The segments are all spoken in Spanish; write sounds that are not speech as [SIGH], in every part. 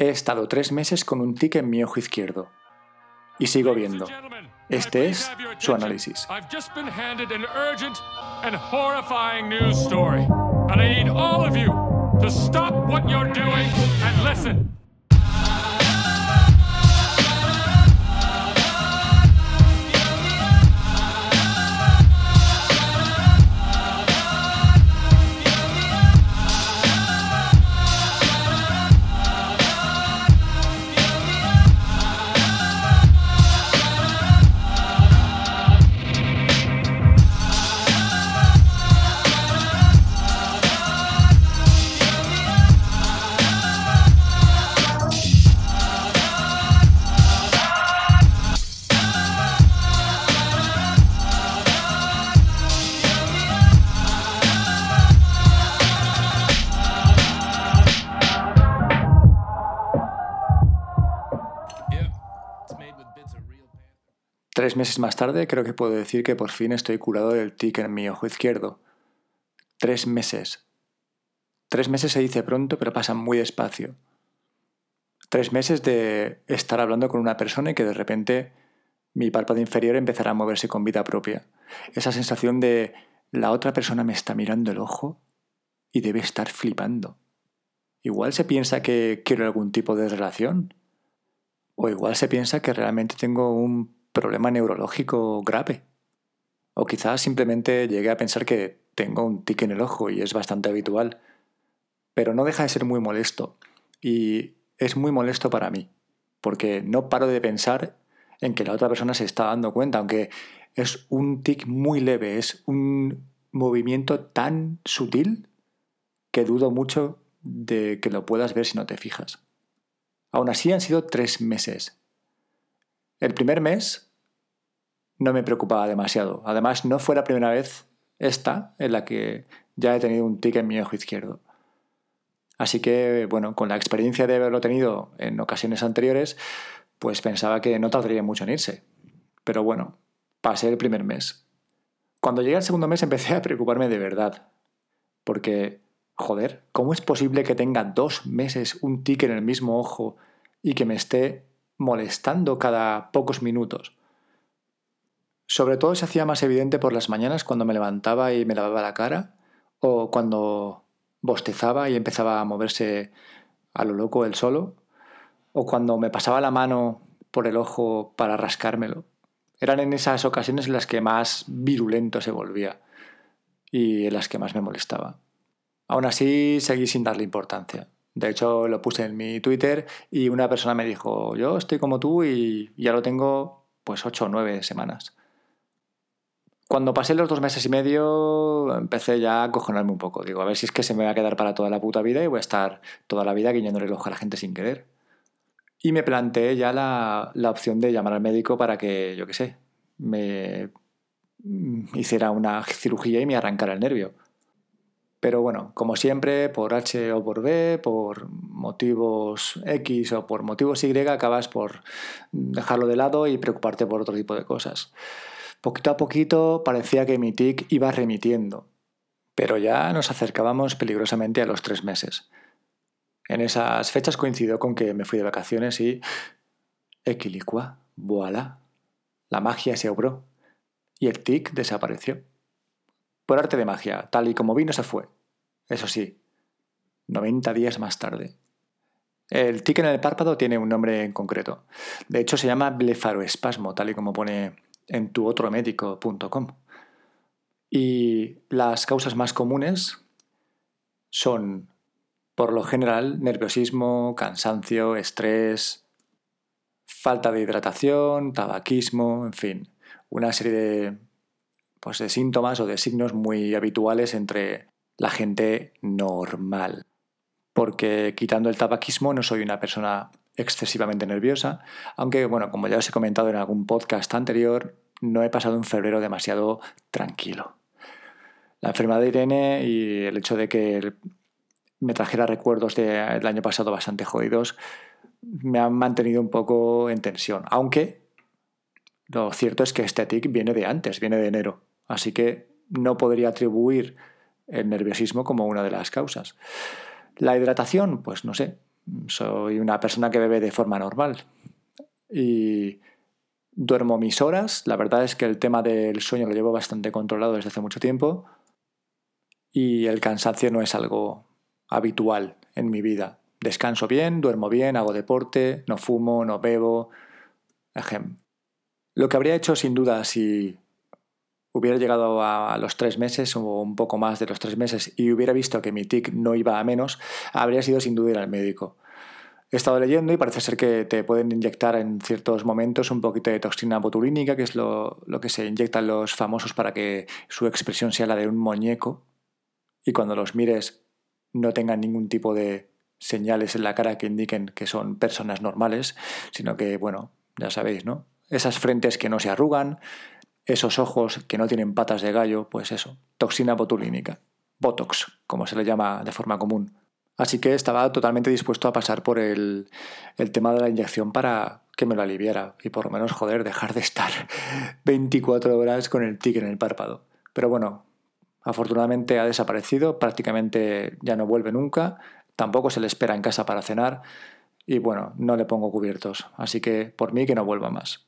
He estado tres meses con un tic en mi ojo izquierdo. Y sigo viendo. Este es su análisis. Tres meses más tarde creo que puedo decir que por fin estoy curado del tic en mi ojo izquierdo. Tres meses. Tres meses se dice pronto, pero pasan muy despacio. Tres meses de estar hablando con una persona y que de repente mi párpado inferior empezará a moverse con vida propia. Esa sensación de la otra persona me está mirando el ojo y debe estar flipando. Igual se piensa que quiero algún tipo de relación. O igual se piensa que realmente tengo un problema neurológico grave. O quizás simplemente llegué a pensar que tengo un tic en el ojo y es bastante habitual. Pero no deja de ser muy molesto. Y es muy molesto para mí. Porque no paro de pensar en que la otra persona se está dando cuenta, aunque es un tic muy leve, es un movimiento tan sutil que dudo mucho de que lo puedas ver si no te fijas. Aún así han sido tres meses. El primer mes no me preocupaba demasiado. Además, no fue la primera vez esta en la que ya he tenido un tic en mi ojo izquierdo. Así que, bueno, con la experiencia de haberlo tenido en ocasiones anteriores, pues pensaba que no tardaría mucho en irse. Pero bueno, pasé el primer mes. Cuando llegué al segundo mes empecé a preocuparme de verdad. Porque, joder, ¿cómo es posible que tenga dos meses un tic en el mismo ojo y que me esté molestando cada pocos minutos? Sobre todo se hacía más evidente por las mañanas cuando me levantaba y me lavaba la cara, o cuando bostezaba y empezaba a moverse a lo loco él solo, o cuando me pasaba la mano por el ojo para rascármelo. Eran en esas ocasiones en las que más virulento se volvía y en las que más me molestaba. Aún así, seguí sin darle importancia. De hecho, lo puse en mi Twitter y una persona me dijo, yo estoy como tú y ya lo tengo pues ocho o nueve semanas. Cuando pasé los dos meses y medio, empecé ya a cojonarme un poco. Digo, a ver si es que se me va a quedar para toda la puta vida y voy a estar toda la vida guiñándole el ojo a la gente sin querer. Y me planteé ya la, la opción de llamar al médico para que, yo qué sé, me hiciera una cirugía y me arrancara el nervio. Pero bueno, como siempre, por H o por B, por motivos X o por motivos Y, acabas por dejarlo de lado y preocuparte por otro tipo de cosas. Poquito a poquito parecía que mi tic iba remitiendo, pero ya nos acercábamos peligrosamente a los tres meses. En esas fechas coincidió con que me fui de vacaciones y... Equilicua, voilà. La magia se obró y el tic desapareció. Por arte de magia, tal y como vino se fue. Eso sí, 90 días más tarde. El tic en el párpado tiene un nombre en concreto. De hecho, se llama blefaroespasmo, tal y como pone en tuotromédico.com. Y las causas más comunes son, por lo general, nerviosismo, cansancio, estrés, falta de hidratación, tabaquismo, en fin, una serie de, pues, de síntomas o de signos muy habituales entre la gente normal. Porque quitando el tabaquismo no soy una persona excesivamente nerviosa, aunque bueno, como ya os he comentado en algún podcast anterior, no he pasado un febrero demasiado tranquilo. La enfermedad de Irene y el hecho de que me trajera recuerdos del año pasado bastante jodidos me han mantenido un poco en tensión, aunque lo cierto es que este tic viene de antes, viene de enero, así que no podría atribuir el nerviosismo como una de las causas. La hidratación, pues no sé, Soy una persona que bebe de forma normal. Y duermo mis horas. La verdad es que el tema del sueño lo llevo bastante controlado desde hace mucho tiempo. Y el cansancio no es algo habitual en mi vida. Descanso bien, duermo bien, hago deporte, no fumo, no bebo. Lo que habría hecho sin duda si hubiera llegado a los tres meses o un poco más de los tres meses y hubiera visto que mi tic no iba a menos, habría sido sin duda ir al médico. He estado leyendo y parece ser que te pueden inyectar en ciertos momentos un poquito de toxina botulínica, que es lo, lo que se inyectan los famosos para que su expresión sea la de un muñeco y cuando los mires no tengan ningún tipo de señales en la cara que indiquen que son personas normales, sino que, bueno, ya sabéis, ¿no? Esas frentes que no se arrugan, esos ojos que no tienen patas de gallo, pues eso, toxina botulínica, Botox, como se le llama de forma común. Así que estaba totalmente dispuesto a pasar por el, el tema de la inyección para que me lo aliviara y por lo menos, joder, dejar de estar [LAUGHS] 24 horas con el tic en el párpado. Pero bueno, afortunadamente ha desaparecido, prácticamente ya no vuelve nunca, tampoco se le espera en casa para cenar y bueno, no le pongo cubiertos, así que por mí que no vuelva más.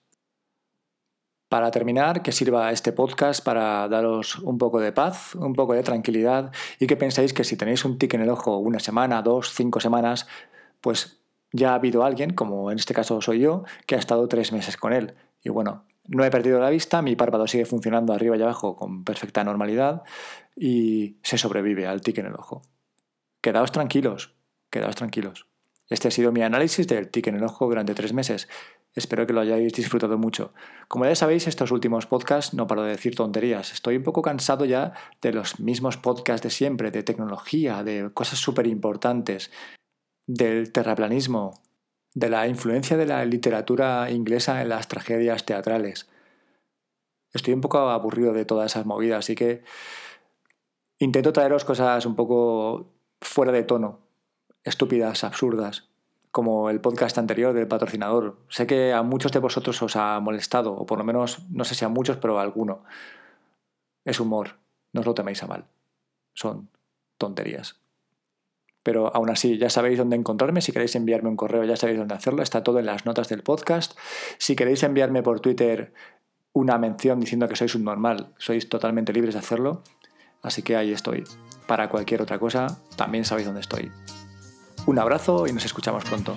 Para terminar, que sirva este podcast para daros un poco de paz, un poco de tranquilidad y que pensáis que si tenéis un tic en el ojo una semana, dos, cinco semanas, pues ya ha habido alguien, como en este caso soy yo, que ha estado tres meses con él. Y bueno, no he perdido la vista, mi párpado sigue funcionando arriba y abajo con perfecta normalidad y se sobrevive al tic en el ojo. Quedaos tranquilos, quedaos tranquilos. Este ha sido mi análisis del tic en el ojo durante tres meses. Espero que lo hayáis disfrutado mucho. Como ya sabéis, estos últimos podcasts no paro de decir tonterías. Estoy un poco cansado ya de los mismos podcasts de siempre, de tecnología, de cosas súper importantes, del terraplanismo, de la influencia de la literatura inglesa en las tragedias teatrales. Estoy un poco aburrido de todas esas movidas, así que intento traeros cosas un poco fuera de tono, estúpidas, absurdas como el podcast anterior del patrocinador. Sé que a muchos de vosotros os ha molestado, o por lo menos, no sé si a muchos, pero a alguno. Es humor, no os lo teméis a mal. Son tonterías. Pero aún así, ya sabéis dónde encontrarme. Si queréis enviarme un correo, ya sabéis dónde hacerlo. Está todo en las notas del podcast. Si queréis enviarme por Twitter una mención diciendo que sois un normal, sois totalmente libres de hacerlo. Así que ahí estoy. Para cualquier otra cosa, también sabéis dónde estoy. Un abrazo y nos escuchamos pronto.